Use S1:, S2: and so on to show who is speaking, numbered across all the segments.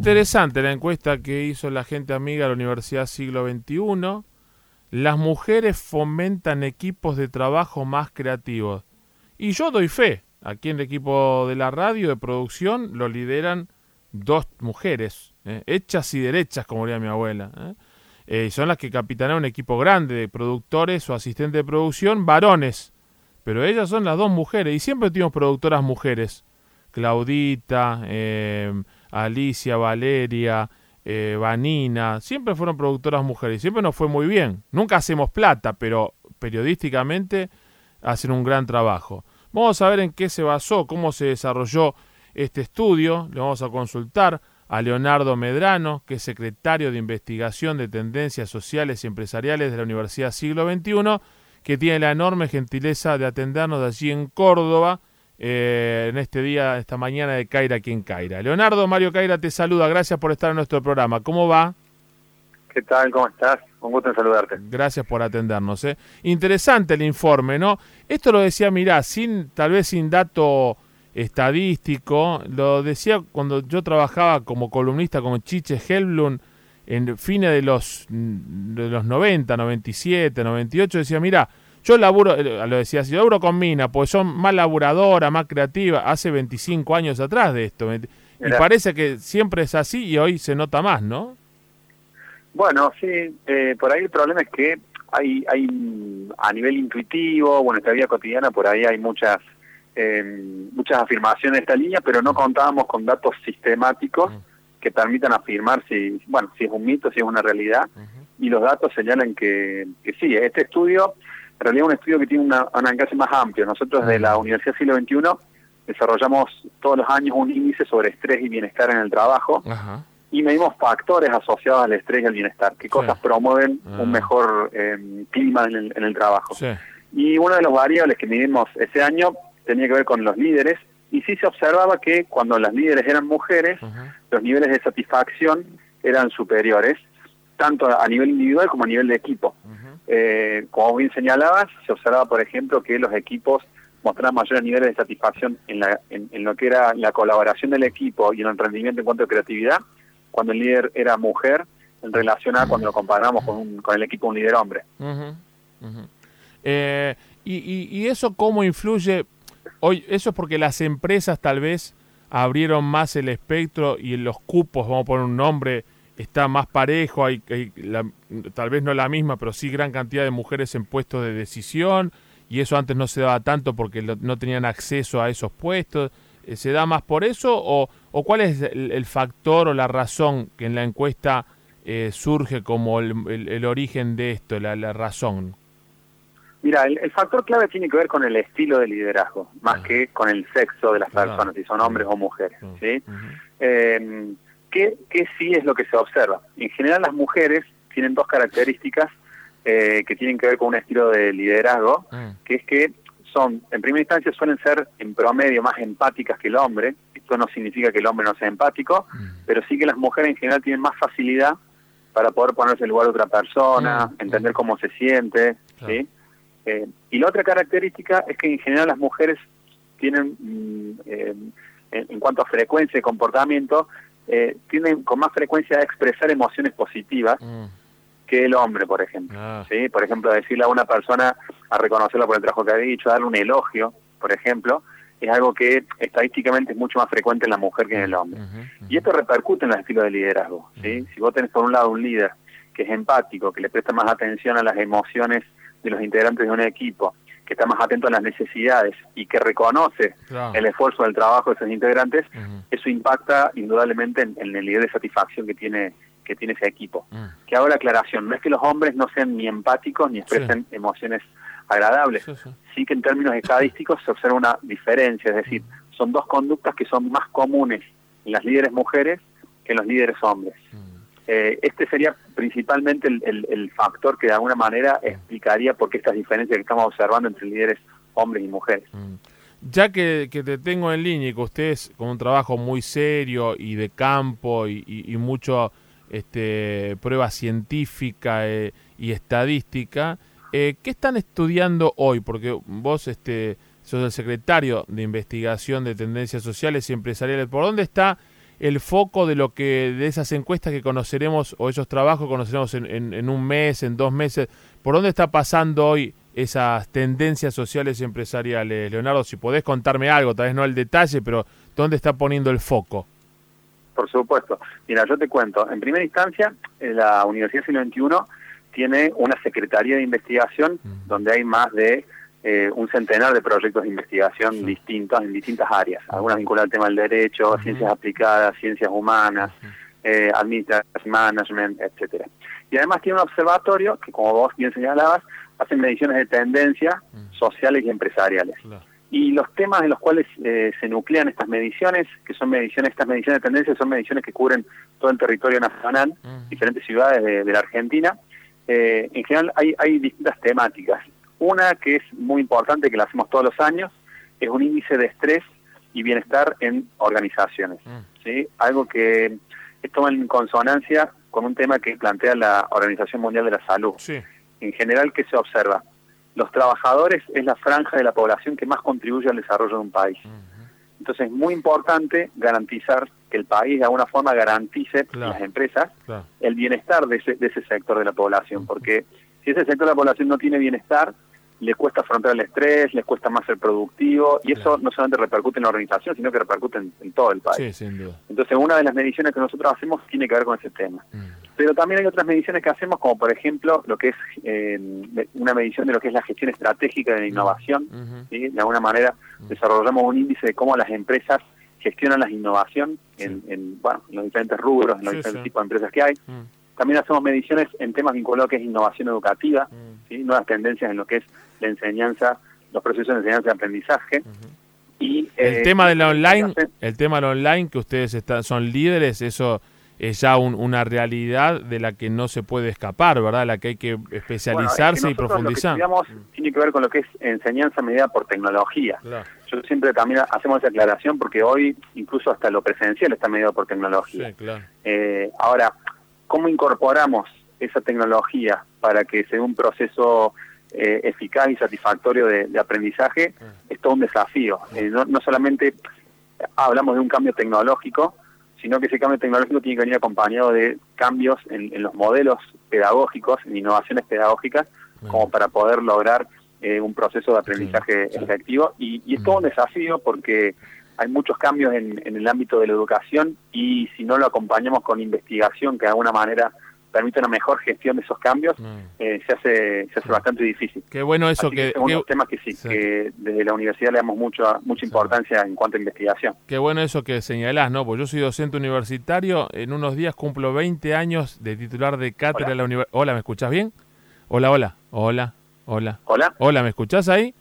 S1: interesante la encuesta que hizo la gente amiga de la Universidad Siglo XXI. Las mujeres fomentan equipos de trabajo más creativos. Y yo doy fe. Aquí en el equipo de la radio de producción lo lideran dos mujeres, ¿eh? hechas y derechas, como diría mi abuela. ¿eh? Eh, son las que capitanean un equipo grande de productores o asistentes de producción, varones. Pero ellas son las dos mujeres. Y siempre tuvimos productoras mujeres. Claudita, Alicia, Valeria, Vanina. Siempre fueron productoras mujeres. Siempre nos fue muy bien. Nunca hacemos plata, pero periodísticamente hacen un gran trabajo. Vamos a ver en qué se basó, cómo se desarrolló este estudio. Le vamos a consultar a Leonardo Medrano, que es secretario de Investigación de Tendencias Sociales y Empresariales de la Universidad Siglo XXI, que tiene la enorme gentileza de atendernos de allí en Córdoba, eh, en este día, esta mañana de Caira quien Caira. Leonardo, Mario Caira te saluda, gracias por estar en nuestro programa. ¿Cómo va?
S2: ¿Qué tal? ¿Cómo estás? Un gusto en saludarte.
S1: Gracias por atendernos. ¿eh? Interesante el informe, ¿no? Esto lo decía, mirá, sin, tal vez sin dato estadístico, lo decía cuando yo trabajaba como columnista con Chiche Helblum en fines de los, de los 90, 97, 98, decía, mira, yo laburo, eh, lo decía yo laburo con Mina, pues son más laburadora, más creativa, hace 25 años atrás de esto. Y parece que siempre es así y hoy se nota más, ¿no?
S2: Bueno, sí, eh, por ahí el problema es que hay, hay a nivel intuitivo, bueno, en esta vida cotidiana por ahí hay muchas eh, muchas afirmaciones de esta línea, pero no contábamos con datos sistemáticos que permitan afirmar si, bueno, si es un mito, si es una realidad, y los datos señalan que, que sí, este estudio, en realidad un estudio que tiene una, un alcance más amplio. Nosotros de la Universidad Siglo XXI desarrollamos todos los años un índice sobre estrés y bienestar en el trabajo, y medimos factores asociados al estrés y al bienestar, qué cosas promueven un ah. mejor eh, clima en el, en el trabajo. Y una de las variables que medimos ese año tenía que ver con los líderes, y sí se observaba que cuando las líderes eran mujeres, los niveles de satisfacción eran superiores, tanto a nivel individual como a nivel de equipo. Eh, como bien señalabas, se observaba, por ejemplo, que los equipos mostraban mayores niveles de satisfacción en, la, en, lo que era la colaboración del equipo y en el rendimiento en cuanto a creatividad, cuando el líder era mujer en relación a cuando lo comparamos con, con el equipo un líder hombre.
S1: Eh, y, y, eso cómo influye? Hoy, eso es porque las empresas tal vez abrieron más el espectro y los cupos, vamos a poner un nombre, está más parejo, hay, tal vez no la misma, pero sí gran cantidad de mujeres en puestos de decisión y eso antes no se daba tanto porque no tenían acceso a esos puestos. Eh, ¿Se da más por eso o, o cuál es el, factor o la razón que en la encuesta eh, surge como el, origen de esto, la, razón?
S2: Mira, el, factor clave tiene que ver con el estilo de liderazgo, más ah. que con el sexo de las personas, si son hombres o mujeres. ¿sí? Em, ¿qué, ¿Qué sí es lo que se observa? En general las mujeres tienen dos características eh, que tienen que ver con un estilo de liderazgo, ah. que es que son, en primera instancia, suelen ser en promedio más empáticas que el hombre. Esto no significa que el hombre no sea empático, mm. pero sí que las mujeres en general tienen más facilidad para poder ponerse en lugar de otra persona, mm. entender cómo se siente. ¿sí? Eh, y la otra característica es que en general las mujeres tienen, mm, eh, en, cuanto a frecuencia de comportamiento, eh, tienen con más frecuencia a expresar emociones positivas que el hombre, por ejemplo. Ah. ¿sí? Por ejemplo, decirle a una persona a reconocerlo por el trabajo que ha dicho, darle un elogio, por ejemplo, es algo que estadísticamente es mucho más frecuente en la mujer que en el hombre. Y esto repercute en el estilo de liderazgo. ¿sí? Si vos tenés por un lado un líder que es empático, que le presta más atención a las emociones de los integrantes de un equipo, que está más atento a las necesidades y que reconoce el esfuerzo del trabajo de esos integrantes, eso impacta indudablemente en, en el nivel de satisfacción que tiene que tiene ese equipo. Mm. Que hago la aclaración, no es que los hombres no sean ni empáticos ni expresen emociones agradables, sí, que en términos estadísticos se observa una diferencia, es decir, mm. son dos conductas que son más comunes en las líderes mujeres que en los líderes hombres. Mm. Eh, este sería principalmente el, factor que de alguna manera explicaría por qué estas diferencias que estamos observando entre líderes hombres y mujeres.
S1: Ya que, te tengo en línea y que ustedes con un trabajo muy serio y de campo y, y mucho este, prueba científica eh, y estadística. Eh, ¿Qué están estudiando hoy? Porque vos este, sos el secretario de investigación de tendencias sociales y empresariales. ¿Por dónde está el foco de lo que de esas encuestas que conoceremos o esos trabajos que conoceremos en, en, un mes, en dos meses. ¿Por dónde está pasando hoy esas tendencias sociales y empresariales, Leonardo? Si podés contarme algo, tal vez no el detalle, pero ¿dónde está poniendo el foco?
S2: Por supuesto. Mira, yo te cuento. En primera instancia, la Universidad Siglo XXI tiene una secretaría de investigación donde hay más de eh, un centenar de proyectos de investigación distintos en distintas áreas, algunas vinculadas al tema del derecho, ciencias aplicadas, ciencias humanas, eh, administración, management, etcétera. Y además tiene un observatorio que, como vos bien señalabas, hace mediciones de tendencia sociales y empresariales. Y los temas en los cuales eh, se nuclean estas mediciones, que son mediciones, estas mediciones de tendencia son mediciones que cubren todo el territorio nacional, diferentes ciudades de, la Argentina. Eh, en general hay, hay distintas temáticas. Una que es muy importante, que la hacemos todos los años, es un índice de estrés y bienestar en organizaciones. ¿sí? Algo que toma en consonancia con un tema que plantea la Organización Mundial de la Salud. En general, ¿qué se observa? los trabajadores es la franja de la población que más contribuye al desarrollo de un país. Entonces es muy importante garantizar que el país de alguna forma garantice, las empresas, el bienestar de ese, de ese sector de la población, porque si ese sector de la población no tiene bienestar, le cuesta afrontar el estrés, les cuesta más ser productivo, y eso no solamente repercute en la organización, sino que repercute en, todo el país. Entonces, una de las mediciones que nosotros hacemos tiene que ver con ese tema. Mm. Pero también hay otras mediciones que hacemos, como por ejemplo lo que es eh, una medición de lo que es la gestión estratégica de la innovación. De alguna manera desarrollamos un índice de cómo las empresas gestionan la innovación en, bueno, en los diferentes rubros, en los diferentes tipos de empresas que hay. Mm. También hacemos mediciones en temas vinculados a lo que es innovación educativa, mm. nuevas tendencias en lo que es la enseñanza, los procesos de enseñanza y aprendizaje.
S1: y, el eh, tema de la online, el tema de la online que ustedes están, son líderes, eso es ya una realidad de la que no se puede escapar, ¿verdad? La que hay que especializarse y profundizar.
S2: Que tiene que ver con lo que es enseñanza medida por tecnología. Yo siempre también hacemos esa aclaración porque hoy incluso hasta lo presencial está medido por tecnología. Eh, ahora, ¿cómo incorporamos esa tecnología para que sea un proceso eh, eficaz y satisfactorio de, aprendizaje? Es todo un desafío. Eh, no, no solamente hablamos de un cambio tecnológico, sino que ese cambio tecnológico tiene que venir acompañado de cambios en, los modelos pedagógicos, en innovaciones pedagógicas, como para poder lograr eh, un proceso de aprendizaje efectivo. Y, es todo un desafío porque hay muchos cambios en, en, el ámbito de la educación y si no lo acompañamos con investigación que de alguna manera permite una mejor gestión de esos cambios, mm. eh, se hace se hace bastante difícil.
S1: Qué bueno eso que...
S2: que temas que sí, que desde la universidad le damos mucha mucha importancia en cuanto a investigación.
S1: Qué bueno eso que señalás, ¿no? Pues yo soy docente universitario, en unos días cumplo 20 años de titular de cátedra de la universidad. Hola, ¿me escuchás bien? Hola, hola, hola, hola.
S2: Hola.
S1: Hola, ¿me escuchás ahí?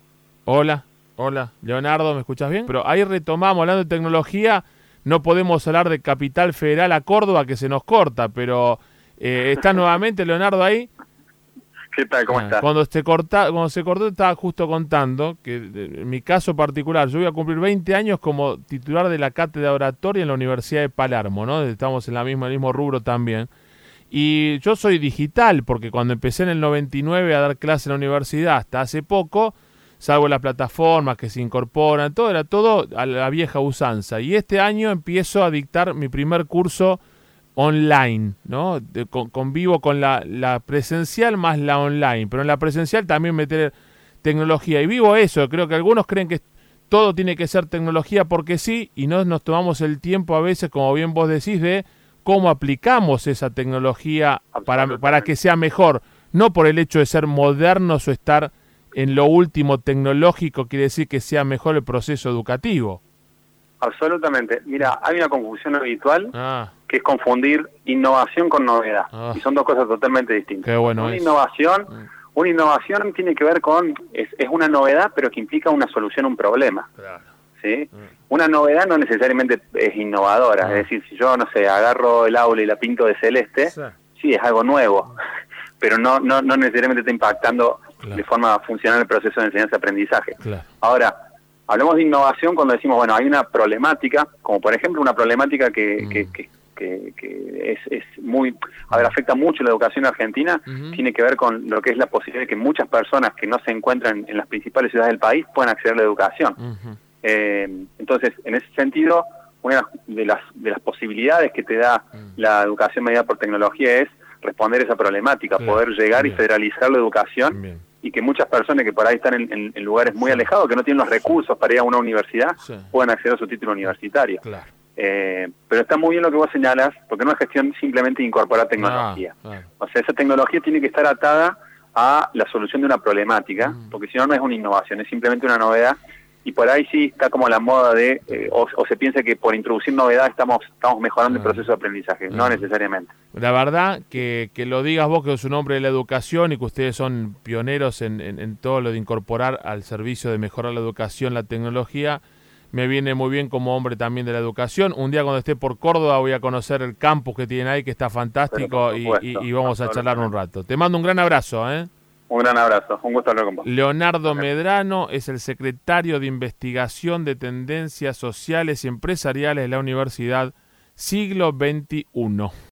S1: Hola, hola. Leonardo, ¿me escuchás bien? Pero ahí retomamos, hablando de tecnología, no podemos hablar de Capital Federal a Córdoba, que se nos corta, pero eh, ¿Está nuevamente Leonardo ahí?
S2: ¿Qué tal? ¿Cómo ah, estás?
S1: Cuando se, corta, cuando se cortó estaba justo contando que en mi caso particular, yo voy a cumplir 20 años como titular de la cátedra oratoria en la Universidad de Palermo, ¿no? Estamos en la misma, el mismo rubro también. Y yo soy digital, porque cuando empecé en el 99 a dar clase en la universidad hasta hace poco, salvo las plataformas que se incorporan, todo era todo a la vieja usanza. Y este año empiezo a dictar mi primer curso online, ¿no? convivo con la, la, presencial más la online, pero en la presencial también meter tecnología. Y vivo eso, creo que algunos creen que todo tiene que ser tecnología porque sí, y no nos tomamos el tiempo a veces, como bien vos decís, de cómo aplicamos esa tecnología para, para que sea mejor, no por el hecho de ser modernos o estar en lo último tecnológico, quiere decir que sea mejor el proceso educativo.
S2: Absolutamente. Mira, hay una confusión habitual ah. Que es confundir innovación con novedad. Ah. Y son dos cosas totalmente distintas. una innovación, mm. una innovación tiene que ver con es, es, una novedad, pero que implica una solución a un problema. ¿sí? Mm. Una novedad no necesariamente es innovadora. Ah. Es decir, si yo no sé agarro el aula y la pinto de celeste, sí, es algo nuevo, pero no no no necesariamente está impactando de forma funcional el proceso de enseñanza-aprendizaje. Ahora Hablamos de innovación cuando decimos, bueno, hay una problemática, como por ejemplo una problemática que, mm. que, es, es, muy, a ver, afecta mucho la educación argentina, tiene que ver con lo que es la posibilidad de que muchas personas que no se encuentran en las principales ciudades del país puedan acceder a la educación. Eh, entonces, en ese sentido, una de las, de las posibilidades que te da mm. la educación mediada por tecnología es responder esa problemática, poder llegar y federalizar la educación y que muchas personas que por ahí están en, lugares muy alejados, que no tienen los recursos para ir a una universidad, puedan acceder a su título universitario. Eh, pero está muy bien lo que vos señalas, porque no es gestión simplemente incorporar tecnología. O sea, esa tecnología tiene que estar atada a la solución de una problemática, mm. porque si no, no es una innovación, es simplemente una novedad y por ahí sí está como la moda de, eh, o, se piensa que por introducir novedad estamos, estamos mejorando el ah. proceso de aprendizaje, no ah. necesariamente.
S1: La verdad que, que lo digas vos, que es un hombre de la educación y que ustedes son pioneros en, en, todo lo de incorporar al servicio de mejorar la educación, la tecnología, me viene muy bien como hombre también de la educación. Un día cuando esté por Córdoba voy a conocer el campus que tienen ahí, que está fantástico, y, y, vamos a charlar un rato. Te mando un gran abrazo. ¿eh?
S2: Un gran abrazo, un gusto hablar con vos.
S1: Leonardo Medrano es el secretario de Investigación de Tendencias Sociales y Empresariales de la Universidad Siglo XXI.